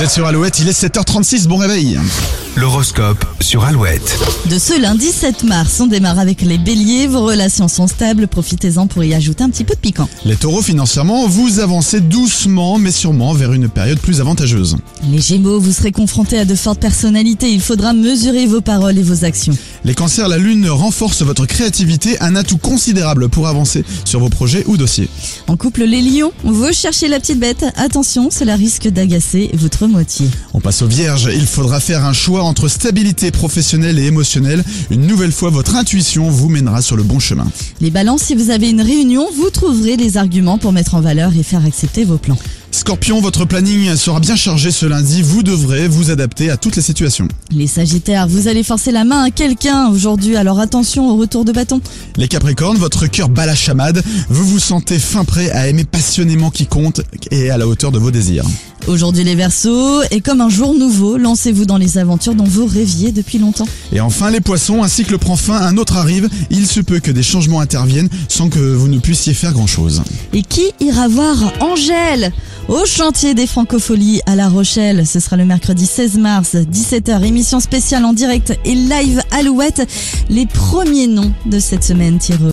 Vous êtes sur Alouette, il est 7h36, bon réveil. L'horoscope sur Alouette. De ce lundi 7 mars, on démarre avec les béliers. Vos relations sont stables, profitez-en pour y ajouter un petit peu de piquant. Les taureaux financièrement, vous avancez doucement mais sûrement vers une période plus avantageuse. Les gémeaux, vous serez confrontés à de fortes personnalités. Il faudra mesurer vos paroles et vos actions. Les cancers, la lune renforce votre créativité, un atout considérable pour avancer sur vos projets ou dossiers. En couple, les lions, vous cherchez la petite bête. Attention, cela risque d'agacer votre moitié. On passe aux vierges, il faudra faire un choix entre stabilité professionnelle et émotionnelle. Une nouvelle fois, votre intuition vous mènera sur le bon chemin. Les balances, si vous avez une réunion, vous trouverez les arguments pour mettre en valeur et faire accepter vos plans. Scorpion, votre planning sera bien chargé ce lundi, vous devrez vous adapter à toutes les situations. Les sagittaires, vous allez forcer la main à quelqu'un aujourd'hui, alors attention au retour de bâton. Les capricornes, votre cœur bat la chamade, vous vous sentez fin prêt à aimer passionnément qui compte et à la hauteur de vos désirs. Aujourd'hui les Verseaux, et comme un jour nouveau, lancez-vous dans les aventures dont vous rêviez depuis longtemps. Et enfin les poissons, un cycle prend fin, un autre arrive, il se peut que des changements interviennent sans que vous ne puissiez faire grand-chose. Et qui ira voir Angèle au chantier des Francopholies à La Rochelle? Ce sera le mercredi 16 mars, 17h, émission spéciale en direct et live Alouette. Les premiers noms de cette semaine tirés